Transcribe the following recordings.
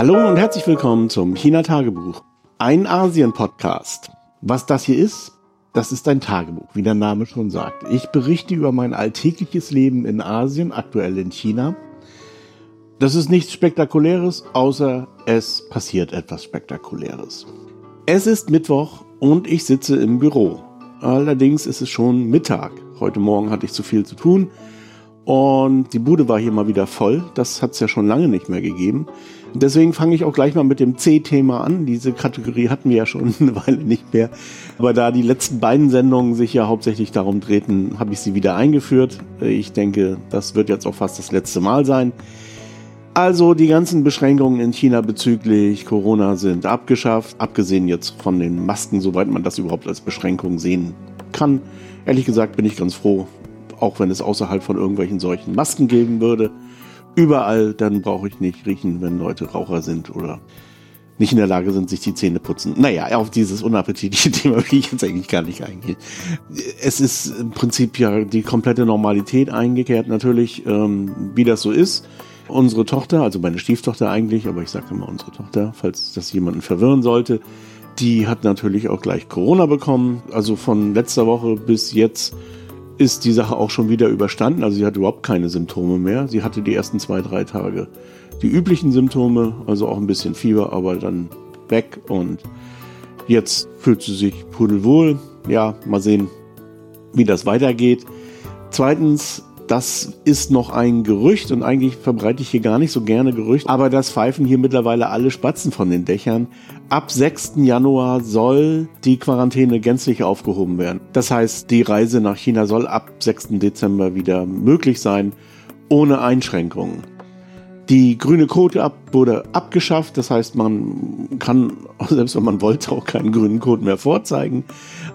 Hallo und herzlich willkommen zum China Tagebuch, ein Asien-Podcast. Was das hier ist, das ist ein Tagebuch, wie der Name schon sagt. Ich berichte über mein alltägliches Leben in Asien, aktuell in China. Das ist nichts Spektakuläres, außer es passiert etwas Spektakuläres. Es ist Mittwoch und ich sitze im Büro. Allerdings ist es schon Mittag. Heute Morgen hatte ich zu viel zu tun und die Bude war hier mal wieder voll. Das hat es ja schon lange nicht mehr gegeben. Deswegen fange ich auch gleich mal mit dem C-Thema an. Diese Kategorie hatten wir ja schon eine Weile nicht mehr. Aber da die letzten beiden Sendungen sich ja hauptsächlich darum drehten, habe ich sie wieder eingeführt. Ich denke, das wird jetzt auch fast das letzte Mal sein. Also die ganzen Beschränkungen in China bezüglich Corona sind abgeschafft, abgesehen jetzt von den Masken, soweit man das überhaupt als Beschränkung sehen kann. Ehrlich gesagt bin ich ganz froh, auch wenn es außerhalb von irgendwelchen solchen Masken geben würde überall, dann brauche ich nicht riechen, wenn Leute Raucher sind oder nicht in der Lage sind, sich die Zähne putzen. Naja, auf dieses unappetitliche Thema will ich jetzt eigentlich gar nicht eingehen. Es ist im Prinzip ja die komplette Normalität eingekehrt, natürlich, ähm, wie das so ist. Unsere Tochter, also meine Stieftochter eigentlich, aber ich sage immer unsere Tochter, falls das jemanden verwirren sollte, die hat natürlich auch gleich Corona bekommen. Also von letzter Woche bis jetzt ist die Sache auch schon wieder überstanden. Also sie hatte überhaupt keine Symptome mehr. Sie hatte die ersten zwei, drei Tage die üblichen Symptome, also auch ein bisschen Fieber, aber dann weg. Und jetzt fühlt sie sich pudelwohl. Ja, mal sehen, wie das weitergeht. Zweitens das ist noch ein Gerücht und eigentlich verbreite ich hier gar nicht so gerne Gerücht, aber das pfeifen hier mittlerweile alle Spatzen von den Dächern. Ab 6. Januar soll die Quarantäne gänzlich aufgehoben werden. Das heißt, die Reise nach China soll ab 6. Dezember wieder möglich sein, ohne Einschränkungen. Die grüne Quote ab wurde abgeschafft, das heißt, man kann, selbst wenn man wollte, auch keinen grünen Code mehr vorzeigen.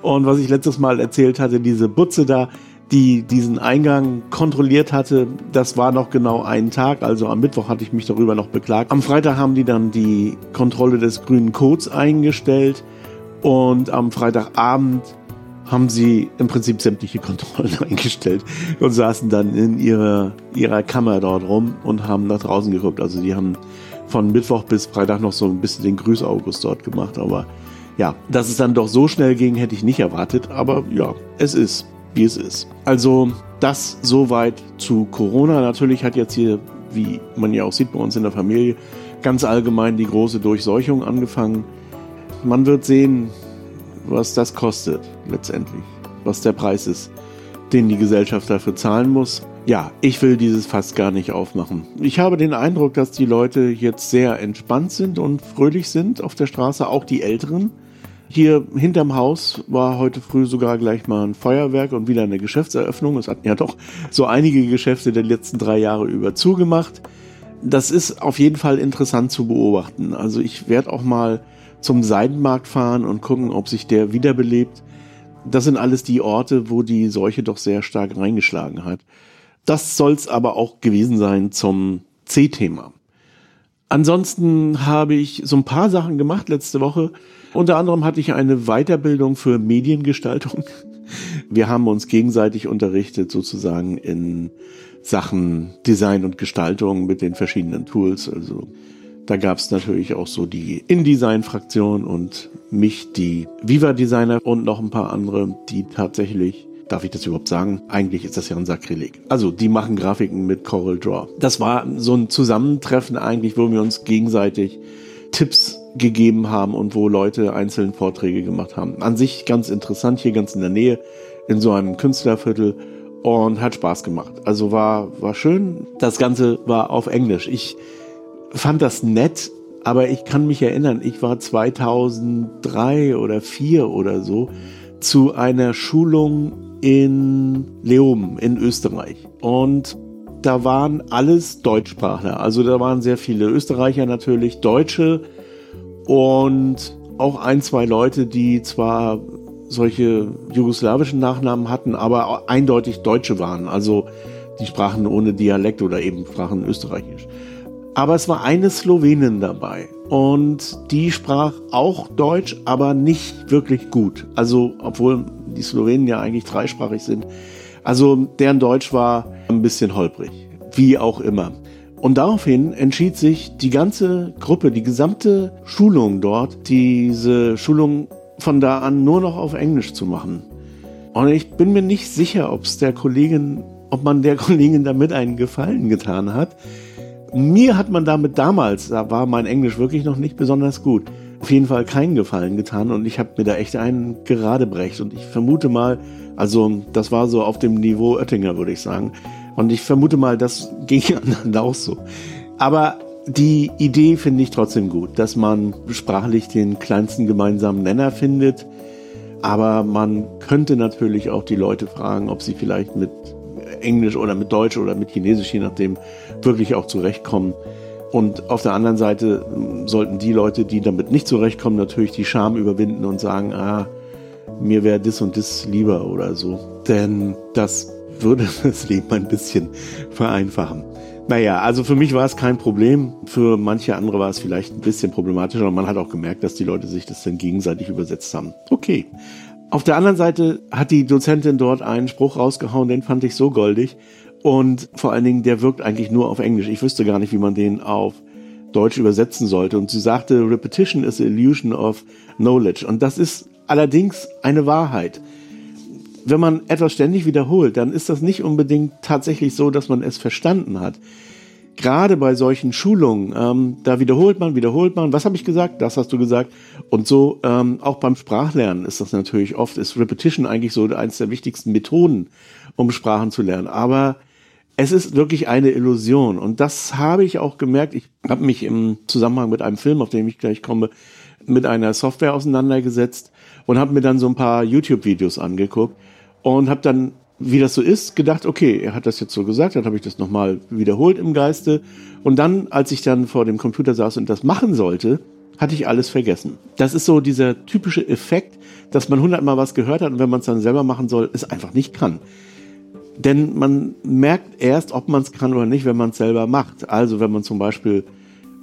Und was ich letztes Mal erzählt hatte, diese Butze da, die diesen Eingang kontrolliert hatte, das war noch genau einen Tag. Also am Mittwoch hatte ich mich darüber noch beklagt. Am Freitag haben die dann die Kontrolle des grünen Codes eingestellt und am Freitagabend haben sie im Prinzip sämtliche Kontrollen eingestellt und saßen dann in ihrer, ihrer Kammer dort rum und haben nach draußen geguckt. Also die haben von Mittwoch bis Freitag noch so ein bisschen den Grüß-August dort gemacht. Aber ja, dass es dann doch so schnell ging, hätte ich nicht erwartet. Aber ja, es ist wie es ist. Also das soweit zu Corona. Natürlich hat jetzt hier, wie man ja auch sieht bei uns in der Familie, ganz allgemein die große Durchseuchung angefangen. Man wird sehen, was das kostet letztendlich, was der Preis ist, den die Gesellschaft dafür zahlen muss. Ja, ich will dieses fast gar nicht aufmachen. Ich habe den Eindruck, dass die Leute jetzt sehr entspannt sind und fröhlich sind auf der Straße, auch die Älteren. Hier hinterm Haus war heute früh sogar gleich mal ein Feuerwerk und wieder eine Geschäftseröffnung. Es hatten ja doch so einige Geschäfte der letzten drei Jahre über zugemacht. Das ist auf jeden Fall interessant zu beobachten. Also ich werde auch mal zum Seidenmarkt fahren und gucken, ob sich der wiederbelebt. Das sind alles die Orte, wo die Seuche doch sehr stark reingeschlagen hat. Das soll's aber auch gewesen sein zum C-Thema. Ansonsten habe ich so ein paar Sachen gemacht letzte Woche. Unter anderem hatte ich eine Weiterbildung für Mediengestaltung. Wir haben uns gegenseitig unterrichtet sozusagen in Sachen Design und Gestaltung mit den verschiedenen Tools. Also da gab es natürlich auch so die InDesign-Fraktion und mich, die Viva-Designer und noch ein paar andere, die tatsächlich Darf ich das überhaupt sagen? Eigentlich ist das ja ein Sakrileg. Also, die machen Grafiken mit Coral Draw. Das war so ein Zusammentreffen eigentlich, wo wir uns gegenseitig Tipps gegeben haben und wo Leute einzelne Vorträge gemacht haben. An sich ganz interessant, hier ganz in der Nähe, in so einem Künstlerviertel und hat Spaß gemacht. Also war, war schön. Das Ganze war auf Englisch. Ich fand das nett, aber ich kann mich erinnern, ich war 2003 oder 2004 oder so zu einer Schulung in Leoben in Österreich. Und da waren alles Deutschsprachler. Also da waren sehr viele Österreicher natürlich, Deutsche und auch ein, zwei Leute, die zwar solche jugoslawischen Nachnamen hatten, aber eindeutig Deutsche waren. Also die sprachen ohne Dialekt oder eben sprachen Österreichisch. Aber es war eine Slowenin dabei und die sprach auch Deutsch, aber nicht wirklich gut. Also, obwohl die Slowenen ja eigentlich dreisprachig sind. Also, deren Deutsch war ein bisschen holprig. Wie auch immer. Und daraufhin entschied sich die ganze Gruppe, die gesamte Schulung dort, diese Schulung von da an nur noch auf Englisch zu machen. Und ich bin mir nicht sicher, ob es der Kollegin, ob man der Kollegin damit einen Gefallen getan hat. Mir hat man damit damals, da war mein Englisch wirklich noch nicht besonders gut, auf jeden Fall keinen Gefallen getan und ich habe mir da echt einen gerade brecht und ich vermute mal, also das war so auf dem Niveau Oettinger, würde ich sagen. Und ich vermute mal, das ging anderen auch so. Aber die Idee finde ich trotzdem gut, dass man sprachlich den kleinsten gemeinsamen Nenner findet. Aber man könnte natürlich auch die Leute fragen, ob sie vielleicht mit Englisch oder mit Deutsch oder mit Chinesisch, je nachdem, wirklich auch zurechtkommen. Und auf der anderen Seite sollten die Leute, die damit nicht zurechtkommen, natürlich die Scham überwinden und sagen, ah, mir wäre das und das lieber oder so. Denn das würde das Leben ein bisschen vereinfachen. Naja, also für mich war es kein Problem. Für manche andere war es vielleicht ein bisschen problematischer. Und man hat auch gemerkt, dass die Leute sich das dann gegenseitig übersetzt haben. Okay. Auf der anderen Seite hat die Dozentin dort einen Spruch rausgehauen, den fand ich so goldig. Und vor allen Dingen, der wirkt eigentlich nur auf Englisch. Ich wüsste gar nicht, wie man den auf Deutsch übersetzen sollte. Und sie sagte, Repetition is the illusion of knowledge. Und das ist allerdings eine Wahrheit wenn man etwas ständig wiederholt, dann ist das nicht unbedingt tatsächlich so, dass man es verstanden hat. Gerade bei solchen Schulungen, ähm, da wiederholt man, wiederholt man. Was habe ich gesagt? Das hast du gesagt. Und so ähm, auch beim Sprachlernen ist das natürlich oft, ist Repetition eigentlich so eines der wichtigsten Methoden, um Sprachen zu lernen. Aber es ist wirklich eine Illusion. Und das habe ich auch gemerkt. Ich habe mich im Zusammenhang mit einem Film, auf den ich gleich komme, mit einer Software auseinandergesetzt und habe mir dann so ein paar YouTube-Videos angeguckt und habe dann, wie das so ist, gedacht, okay, er hat das jetzt so gesagt, dann habe ich das nochmal wiederholt im Geiste. Und dann, als ich dann vor dem Computer saß und das machen sollte, hatte ich alles vergessen. Das ist so dieser typische Effekt, dass man hundertmal was gehört hat und wenn man es dann selber machen soll, es einfach nicht kann. Denn man merkt erst, ob man es kann oder nicht, wenn man es selber macht. Also wenn man zum Beispiel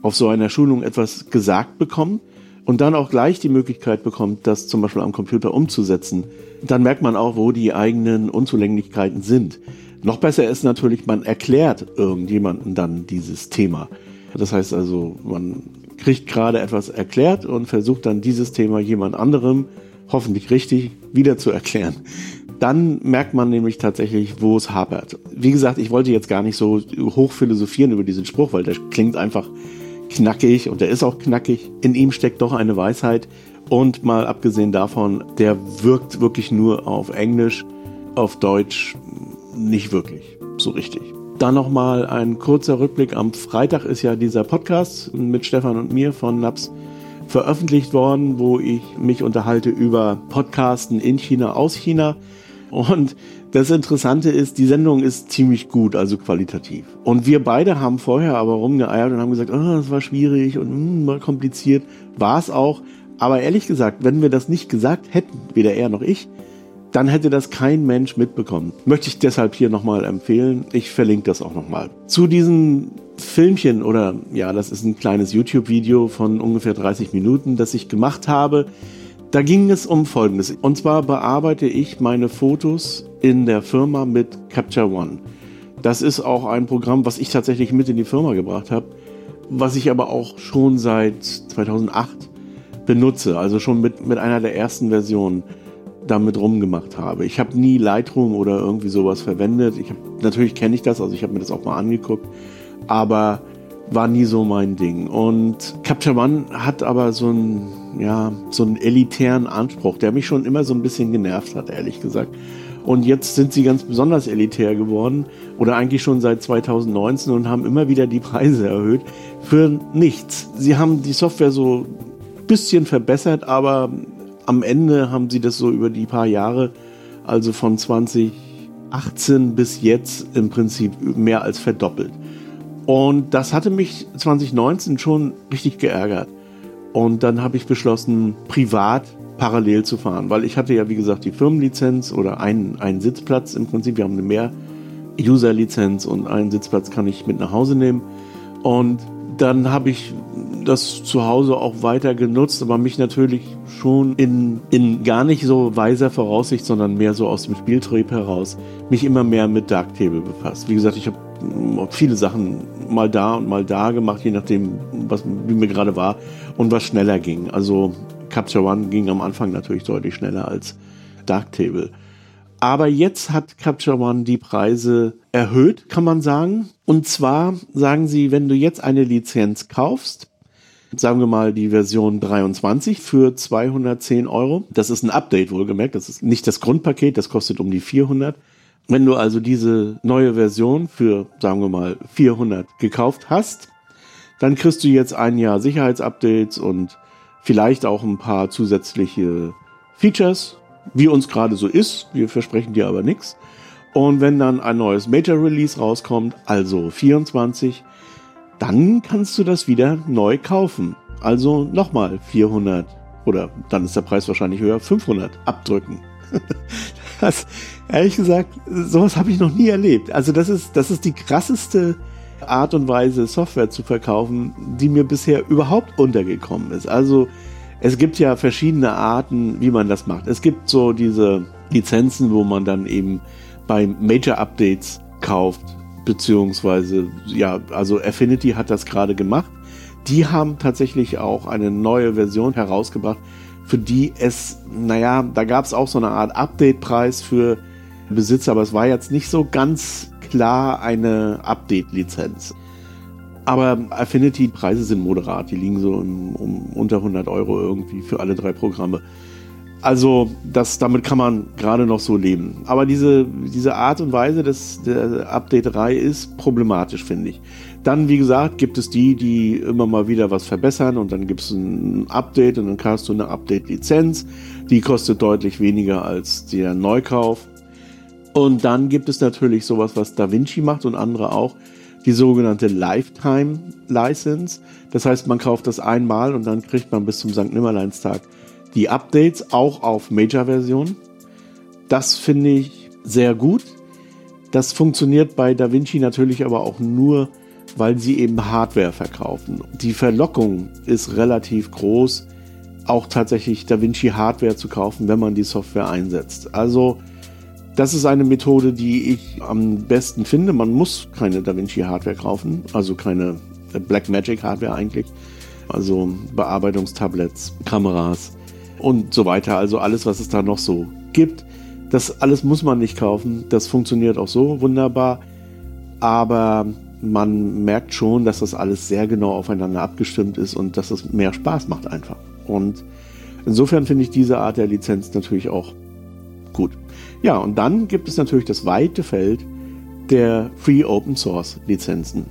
auf so einer Schulung etwas gesagt bekommt und dann auch gleich die Möglichkeit bekommt, das zum Beispiel am Computer umzusetzen, dann merkt man auch, wo die eigenen Unzulänglichkeiten sind. Noch besser ist natürlich, man erklärt irgendjemanden dann dieses Thema. Das heißt also, man kriegt gerade etwas erklärt und versucht dann dieses Thema jemand anderem, hoffentlich richtig, wieder zu erklären. Dann merkt man nämlich tatsächlich, wo es hapert. Wie gesagt, ich wollte jetzt gar nicht so hoch philosophieren über diesen Spruch, weil der klingt einfach knackig und der ist auch knackig. In ihm steckt doch eine Weisheit, und mal abgesehen davon, der wirkt wirklich nur auf Englisch, auf Deutsch nicht wirklich so richtig. Dann nochmal ein kurzer Rückblick. Am Freitag ist ja dieser Podcast mit Stefan und mir von NAPS veröffentlicht worden, wo ich mich unterhalte über Podcasten in China, aus China. Und das Interessante ist, die Sendung ist ziemlich gut, also qualitativ. Und wir beide haben vorher aber rumgeeiert und haben gesagt, oh, das war schwierig und mm, war kompliziert. War es auch. Aber ehrlich gesagt, wenn wir das nicht gesagt hätten, weder er noch ich, dann hätte das kein Mensch mitbekommen. Möchte ich deshalb hier nochmal empfehlen. Ich verlinke das auch nochmal. Zu diesem Filmchen oder ja, das ist ein kleines YouTube-Video von ungefähr 30 Minuten, das ich gemacht habe. Da ging es um Folgendes. Und zwar bearbeite ich meine Fotos in der Firma mit Capture One. Das ist auch ein Programm, was ich tatsächlich mit in die Firma gebracht habe, was ich aber auch schon seit 2008 benutze, also schon mit, mit einer der ersten Versionen damit rumgemacht habe. Ich habe nie Lightroom oder irgendwie sowas verwendet. Ich hab, natürlich kenne ich das, also ich habe mir das auch mal angeguckt, aber war nie so mein Ding. Und Capture One hat aber so einen, ja, so einen elitären Anspruch, der mich schon immer so ein bisschen genervt hat, ehrlich gesagt. Und jetzt sind sie ganz besonders elitär geworden oder eigentlich schon seit 2019 und haben immer wieder die Preise erhöht für nichts. Sie haben die Software so bisschen verbessert, aber am Ende haben sie das so über die paar Jahre, also von 2018 bis jetzt im Prinzip mehr als verdoppelt. Und das hatte mich 2019 schon richtig geärgert. Und dann habe ich beschlossen, privat parallel zu fahren, weil ich hatte ja, wie gesagt, die Firmenlizenz oder einen, einen Sitzplatz im Prinzip. Wir haben eine mehr User-Lizenz und einen Sitzplatz kann ich mit nach Hause nehmen. Und dann habe ich das zu Hause auch weiter genutzt, aber mich natürlich schon in, in gar nicht so weiser Voraussicht, sondern mehr so aus dem Spieltrieb heraus, mich immer mehr mit Darktable befasst. Wie gesagt, ich habe viele Sachen mal da und mal da gemacht, je nachdem, was, wie mir gerade war und was schneller ging. Also Capture One ging am Anfang natürlich deutlich schneller als Darktable. Aber jetzt hat Capture One die Preise erhöht, kann man sagen. Und zwar sagen sie, wenn du jetzt eine Lizenz kaufst, sagen wir mal die Version 23 für 210 Euro. Das ist ein Update wohlgemerkt. Das ist nicht das Grundpaket, das kostet um die 400. Wenn du also diese neue Version für, sagen wir mal, 400 gekauft hast, dann kriegst du jetzt ein Jahr Sicherheitsupdates und vielleicht auch ein paar zusätzliche Features, wie uns gerade so ist. Wir versprechen dir aber nichts. Und wenn dann ein neues Major Release rauskommt, also 24, dann kannst du das wieder neu kaufen. Also nochmal 400 oder dann ist der Preis wahrscheinlich höher, 500 abdrücken. das, ehrlich gesagt, sowas habe ich noch nie erlebt. Also das ist, das ist die krasseste Art und Weise, Software zu verkaufen, die mir bisher überhaupt untergekommen ist. Also es gibt ja verschiedene Arten, wie man das macht. Es gibt so diese Lizenzen, wo man dann eben bei Major Updates kauft, beziehungsweise, ja, also Affinity hat das gerade gemacht. Die haben tatsächlich auch eine neue Version herausgebracht, für die es, naja, da gab es auch so eine Art Update-Preis für Besitzer, aber es war jetzt nicht so ganz klar eine Update-Lizenz. Aber Affinity-Preise sind moderat, die liegen so um, um unter 100 Euro irgendwie für alle drei Programme. Also das, damit kann man gerade noch so leben. Aber diese, diese Art und Weise des, der Updaterei ist problematisch, finde ich. Dann, wie gesagt, gibt es die, die immer mal wieder was verbessern und dann gibt es ein Update und dann kannst du eine Update-Lizenz. Die kostet deutlich weniger als der Neukauf. Und dann gibt es natürlich sowas, was DaVinci macht und andere auch, die sogenannte Lifetime License. Das heißt, man kauft das einmal und dann kriegt man bis zum St. Nimmerleinstag die Updates auch auf Major-Version. Das finde ich sehr gut. Das funktioniert bei DaVinci natürlich aber auch nur, weil sie eben Hardware verkaufen. Die Verlockung ist relativ groß, auch tatsächlich DaVinci Hardware zu kaufen, wenn man die Software einsetzt. Also das ist eine Methode, die ich am besten finde. Man muss keine DaVinci Hardware kaufen, also keine Blackmagic Hardware eigentlich. Also Bearbeitungstablets, Kameras, und so weiter. Also alles, was es da noch so gibt. Das alles muss man nicht kaufen. Das funktioniert auch so wunderbar. Aber man merkt schon, dass das alles sehr genau aufeinander abgestimmt ist und dass es mehr Spaß macht einfach. Und insofern finde ich diese Art der Lizenz natürlich auch. Ja, und dann gibt es natürlich das weite Feld der Free Open Source Lizenzen.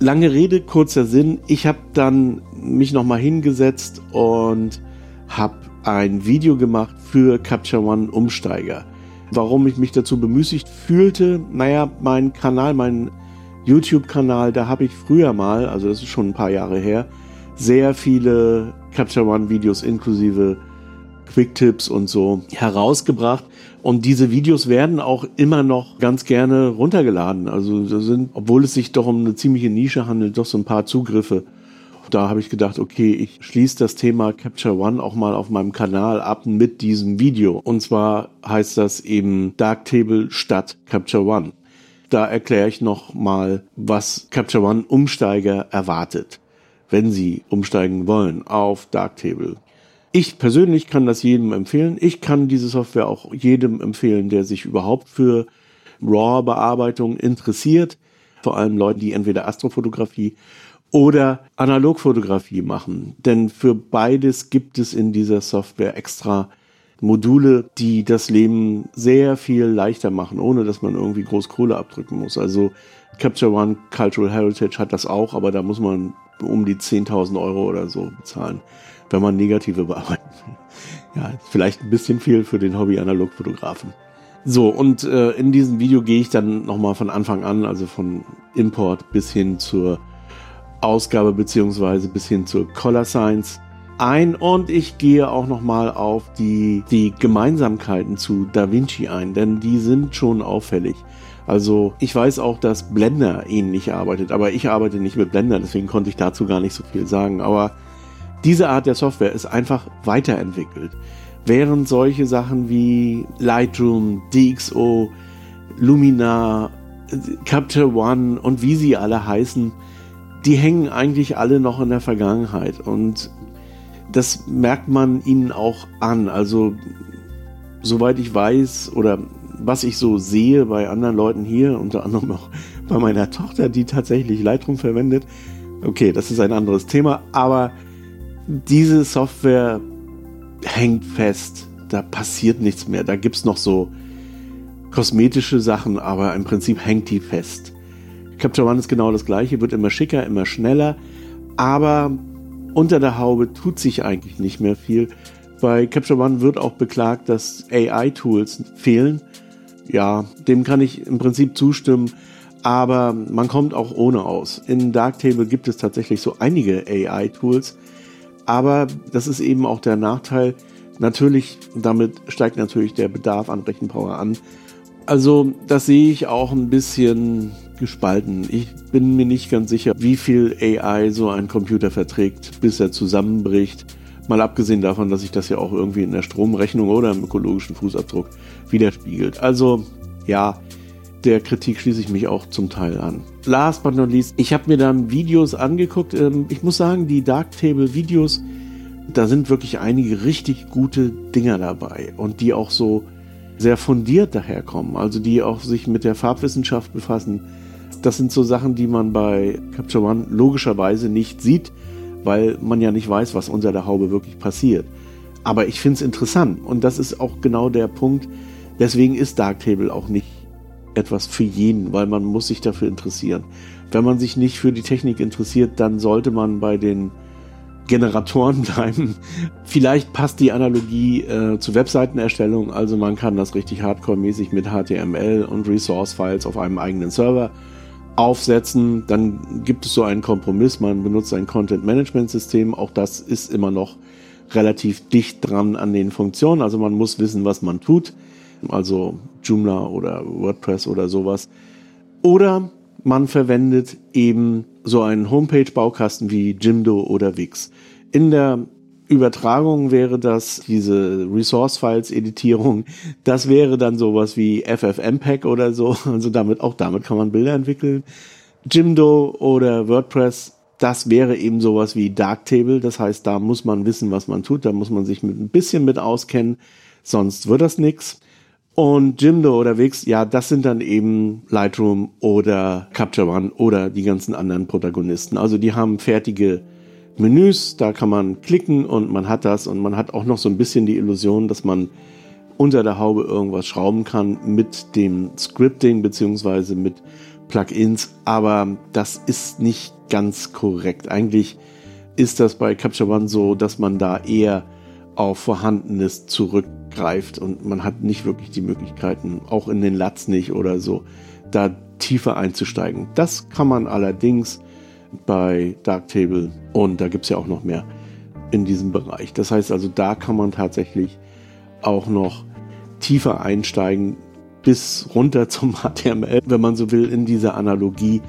Lange Rede, kurzer Sinn. Ich habe dann mich nochmal hingesetzt und habe ein Video gemacht für Capture One Umsteiger. Warum ich mich dazu bemüßigt fühlte, naja, mein Kanal, mein YouTube-Kanal, da habe ich früher mal, also das ist schon ein paar Jahre her, sehr viele Capture One Videos inklusive Quick-Tipps und so herausgebracht. Und diese Videos werden auch immer noch ganz gerne runtergeladen. Also da sind, obwohl es sich doch um eine ziemliche Nische handelt, doch so ein paar Zugriffe da habe ich gedacht, okay, ich schließe das Thema Capture One auch mal auf meinem Kanal ab mit diesem Video. Und zwar heißt das eben Darktable statt Capture One. Da erkläre ich noch mal, was Capture One Umsteiger erwartet, wenn sie umsteigen wollen auf Darktable. Ich persönlich kann das jedem empfehlen. Ich kann diese Software auch jedem empfehlen, der sich überhaupt für RAW-Bearbeitung interessiert. Vor allem Leuten, die entweder Astrofotografie oder Analogfotografie machen. Denn für beides gibt es in dieser Software extra Module, die das Leben sehr viel leichter machen, ohne dass man irgendwie groß Kohle abdrücken muss. Also Capture One Cultural Heritage hat das auch, aber da muss man um die 10.000 Euro oder so bezahlen, wenn man negative bearbeiten will. Ja, vielleicht ein bisschen viel für den Hobby-Analogfotografen. So, und äh, in diesem Video gehe ich dann nochmal von Anfang an, also von Import bis hin zur Ausgabe beziehungsweise bis hin zur Color Science ein und ich gehe auch nochmal auf die, die Gemeinsamkeiten zu Da Vinci ein, denn die sind schon auffällig. Also ich weiß auch, dass Blender ähnlich arbeitet, aber ich arbeite nicht mit Blender, deswegen konnte ich dazu gar nicht so viel sagen. Aber diese Art der Software ist einfach weiterentwickelt. Während solche Sachen wie Lightroom, DxO, Luminar Capture One und wie sie alle heißen, die hängen eigentlich alle noch in der Vergangenheit. Und das merkt man ihnen auch an. Also, soweit ich weiß oder was ich so sehe bei anderen Leuten hier, unter anderem auch bei meiner Tochter, die tatsächlich Lightroom verwendet. Okay, das ist ein anderes Thema, aber diese Software hängt fest. Da passiert nichts mehr. Da gibt es noch so kosmetische Sachen, aber im Prinzip hängt die fest. Capture One ist genau das gleiche, wird immer schicker, immer schneller, aber unter der Haube tut sich eigentlich nicht mehr viel. Bei Capture One wird auch beklagt, dass AI-Tools fehlen. Ja, dem kann ich im Prinzip zustimmen, aber man kommt auch ohne aus. In Darktable gibt es tatsächlich so einige AI-Tools, aber das ist eben auch der Nachteil. Natürlich, damit steigt natürlich der Bedarf an Rechenpower an. Also, das sehe ich auch ein bisschen gespalten. Ich bin mir nicht ganz sicher, wie viel AI so ein Computer verträgt, bis er zusammenbricht. Mal abgesehen davon, dass sich das ja auch irgendwie in der Stromrechnung oder im ökologischen Fußabdruck widerspiegelt. Also ja, der Kritik schließe ich mich auch zum Teil an. Last but not least, ich habe mir dann Videos angeguckt. Ähm, ich muss sagen, die Darktable-Videos, da sind wirklich einige richtig gute Dinger dabei und die auch so sehr fundiert daherkommen, also die auch sich mit der Farbwissenschaft befassen. Das sind so Sachen, die man bei Capture One logischerweise nicht sieht, weil man ja nicht weiß, was unter der Haube wirklich passiert. Aber ich finde es interessant und das ist auch genau der Punkt. Deswegen ist Darktable auch nicht etwas für jeden, weil man muss sich dafür interessieren. Wenn man sich nicht für die Technik interessiert, dann sollte man bei den Generatoren bleiben. Vielleicht passt die Analogie äh, zur Webseitenerstellung, also man kann das richtig hardcore-mäßig mit HTML und Resource-Files auf einem eigenen Server aufsetzen. Dann gibt es so einen Kompromiss, man benutzt ein Content-Management-System. Auch das ist immer noch relativ dicht dran an den Funktionen. Also man muss wissen, was man tut. Also Joomla oder WordPress oder sowas. Oder man verwendet eben so einen Homepage-Baukasten wie Jimdo oder Wix. In der Übertragung wäre das diese Resource-Files-Editierung. Das wäre dann sowas wie FFmpeg oder so. Also damit, auch damit kann man Bilder entwickeln. Jimdo oder WordPress, das wäre eben sowas wie Darktable. Das heißt, da muss man wissen, was man tut. Da muss man sich mit ein bisschen mit auskennen. Sonst wird das nix. Und Jimdo oder Wix, ja, das sind dann eben Lightroom oder Capture One oder die ganzen anderen Protagonisten. Also die haben fertige Menüs, da kann man klicken und man hat das und man hat auch noch so ein bisschen die Illusion, dass man unter der Haube irgendwas schrauben kann mit dem Scripting beziehungsweise mit Plugins, aber das ist nicht ganz korrekt. Eigentlich ist das bei Capture One so, dass man da eher auf Vorhandenes zurückgreift und man hat nicht wirklich die Möglichkeiten, auch in den Latz nicht oder so, da tiefer einzusteigen. Das kann man allerdings bei Darktable und da gibt es ja auch noch mehr in diesem Bereich. Das heißt also, da kann man tatsächlich auch noch tiefer einsteigen bis runter zum HTML, wenn man so will, in dieser Analogie.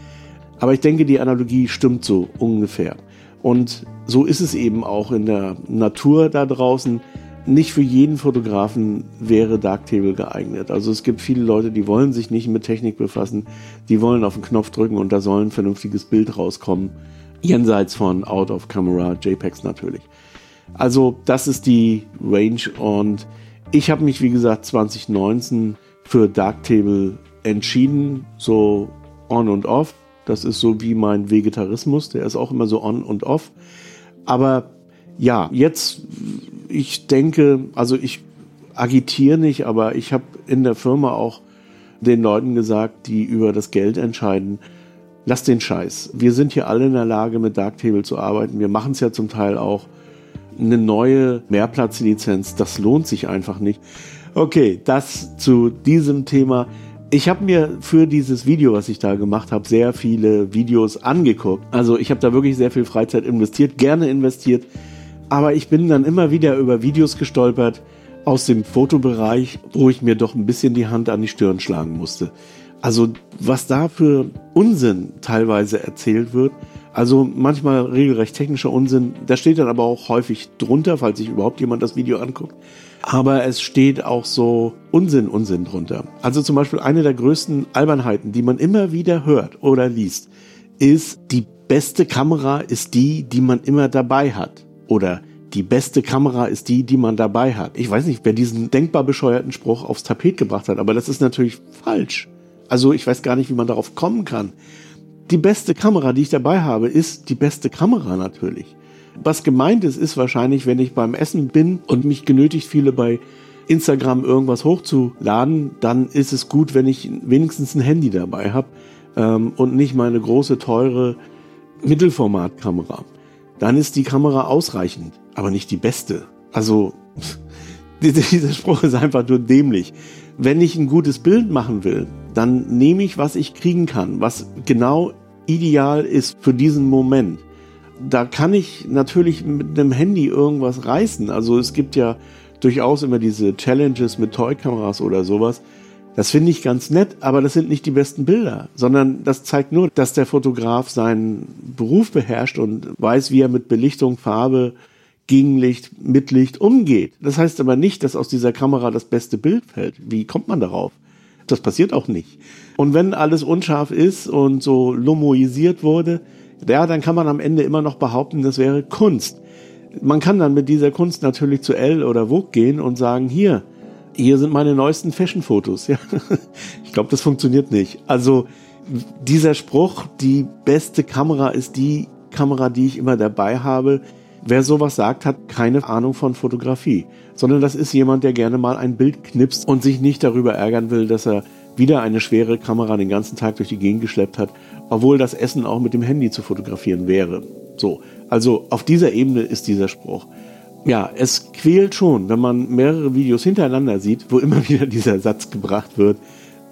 Aber ich denke, die Analogie stimmt so ungefähr. Und so ist es eben auch in der Natur da draußen. Nicht für jeden Fotografen wäre Darktable geeignet. Also es gibt viele Leute, die wollen sich nicht mit Technik befassen, die wollen auf den Knopf drücken und da soll ein vernünftiges Bild rauskommen. Jenseits von Out of Camera, JPEGs natürlich. Also das ist die Range und ich habe mich wie gesagt 2019 für Darktable entschieden, so on und off. Das ist so wie mein Vegetarismus, der ist auch immer so on und off. Aber ja, jetzt, ich denke, also ich agitiere nicht, aber ich habe in der Firma auch den Leuten gesagt, die über das Geld entscheiden, lass den Scheiß. Wir sind hier alle in der Lage, mit Darktable zu arbeiten. Wir machen es ja zum Teil auch. Eine neue Mehrplatzlizenz, das lohnt sich einfach nicht. Okay, das zu diesem Thema. Ich habe mir für dieses Video, was ich da gemacht habe, sehr viele Videos angeguckt. Also ich habe da wirklich sehr viel Freizeit investiert, gerne investiert. Aber ich bin dann immer wieder über Videos gestolpert aus dem Fotobereich, wo ich mir doch ein bisschen die Hand an die Stirn schlagen musste. Also was da für Unsinn teilweise erzählt wird. Also manchmal regelrecht technischer Unsinn. Da steht dann aber auch häufig drunter, falls sich überhaupt jemand das Video anguckt. Aber es steht auch so Unsinn, Unsinn drunter. Also zum Beispiel eine der größten Albernheiten, die man immer wieder hört oder liest, ist, die beste Kamera ist die, die man immer dabei hat. Oder die beste Kamera ist die, die man dabei hat. Ich weiß nicht, wer diesen denkbar bescheuerten Spruch aufs Tapet gebracht hat, aber das ist natürlich falsch. Also ich weiß gar nicht, wie man darauf kommen kann. Die beste Kamera, die ich dabei habe, ist die beste Kamera natürlich. Was gemeint ist, ist wahrscheinlich, wenn ich beim Essen bin und mich genötigt fühle, bei Instagram irgendwas hochzuladen, dann ist es gut, wenn ich wenigstens ein Handy dabei habe ähm, und nicht meine große, teure Mittelformatkamera. Dann ist die Kamera ausreichend, aber nicht die beste. Also, dieser Spruch ist einfach nur dämlich. Wenn ich ein gutes Bild machen will, dann nehme ich, was ich kriegen kann, was genau ideal ist für diesen Moment. Da kann ich natürlich mit einem Handy irgendwas reißen. Also es gibt ja durchaus immer diese Challenges mit Toy-Kameras oder sowas. Das finde ich ganz nett, aber das sind nicht die besten Bilder, sondern das zeigt nur, dass der Fotograf seinen Beruf beherrscht und weiß, wie er mit Belichtung, Farbe, Gegenlicht, Mitlicht umgeht. Das heißt aber nicht, dass aus dieser Kamera das beste Bild fällt. Wie kommt man darauf? Das passiert auch nicht. Und wenn alles unscharf ist und so lumoisiert wurde, ja, dann kann man am Ende immer noch behaupten, das wäre Kunst. Man kann dann mit dieser Kunst natürlich zu L oder Vogue gehen und sagen, hier, hier sind meine neuesten Fashion-Fotos. Ja. Ich glaube, das funktioniert nicht. Also dieser Spruch, die beste Kamera ist die Kamera, die ich immer dabei habe. Wer sowas sagt, hat keine Ahnung von Fotografie, sondern das ist jemand, der gerne mal ein Bild knipst und sich nicht darüber ärgern will, dass er wieder eine schwere Kamera den ganzen Tag durch die Gegend geschleppt hat, obwohl das Essen auch mit dem Handy zu fotografieren wäre. So, also auf dieser Ebene ist dieser Spruch. Ja, es quält schon, wenn man mehrere Videos hintereinander sieht, wo immer wieder dieser Satz gebracht wird.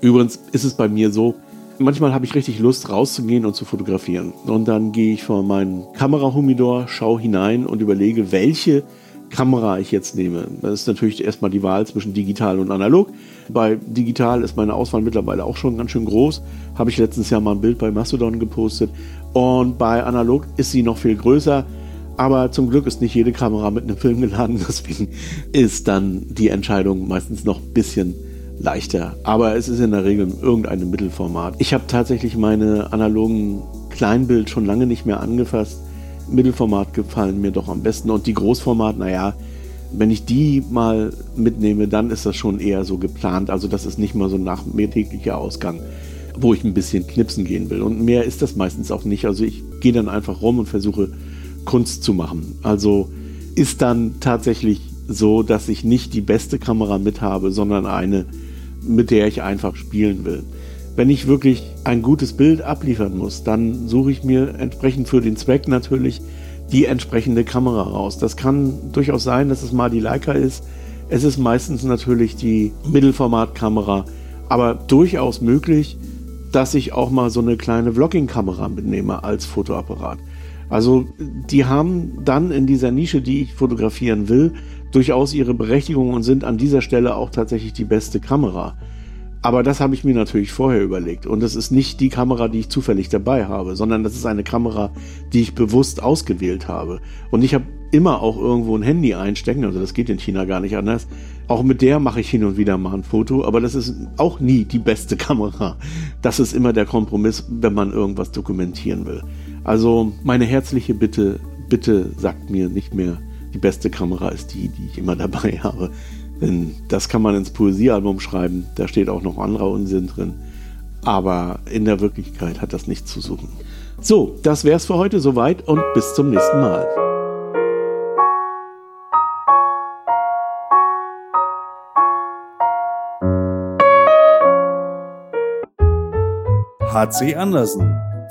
Übrigens ist es bei mir so, manchmal habe ich richtig Lust rauszugehen und zu fotografieren. Und dann gehe ich vor meinen Kamerahumidor, schaue hinein und überlege, welche Kamera ich jetzt nehme. Das ist natürlich erstmal die Wahl zwischen digital und analog. Bei digital ist meine Auswahl mittlerweile auch schon ganz schön groß. Habe ich letztes Jahr mal ein Bild bei Mastodon gepostet. Und bei analog ist sie noch viel größer. Aber zum Glück ist nicht jede Kamera mit einem Film geladen, deswegen ist dann die Entscheidung meistens noch ein bisschen leichter. Aber es ist in der Regel irgendein Mittelformat. Ich habe tatsächlich meine analogen Kleinbild schon lange nicht mehr angefasst. Mittelformat gefallen mir doch am besten. Und die Großformat, naja, wenn ich die mal mitnehme, dann ist das schon eher so geplant. Also das ist nicht mal so nach mehrtäglicher Ausgang, wo ich ein bisschen knipsen gehen will. Und mehr ist das meistens auch nicht. Also ich gehe dann einfach rum und versuche Kunst zu machen. Also ist dann tatsächlich so, dass ich nicht die beste Kamera mit habe, sondern eine, mit der ich einfach spielen will. Wenn ich wirklich ein gutes Bild abliefern muss, dann suche ich mir entsprechend für den Zweck natürlich die entsprechende Kamera raus. Das kann durchaus sein, dass es mal die Leica ist. Es ist meistens natürlich die Mittelformatkamera, aber durchaus möglich, dass ich auch mal so eine kleine Vlogging-Kamera mitnehme als Fotoapparat. Also die haben dann in dieser Nische, die ich fotografieren will, durchaus ihre Berechtigung und sind an dieser Stelle auch tatsächlich die beste Kamera. Aber das habe ich mir natürlich vorher überlegt. Und das ist nicht die Kamera, die ich zufällig dabei habe, sondern das ist eine Kamera, die ich bewusst ausgewählt habe. Und ich habe immer auch irgendwo ein Handy einstecken, also das geht in China gar nicht anders. Auch mit der mache ich hin und wieder mal ein Foto, aber das ist auch nie die beste Kamera. Das ist immer der Kompromiss, wenn man irgendwas dokumentieren will. Also meine herzliche Bitte, bitte sagt mir nicht mehr, die beste Kamera ist die, die ich immer dabei habe. Denn das kann man ins Poesiealbum schreiben, da steht auch noch anderer Unsinn drin. Aber in der Wirklichkeit hat das nichts zu suchen. So, das wär's für heute soweit und bis zum nächsten Mal. HC Andersen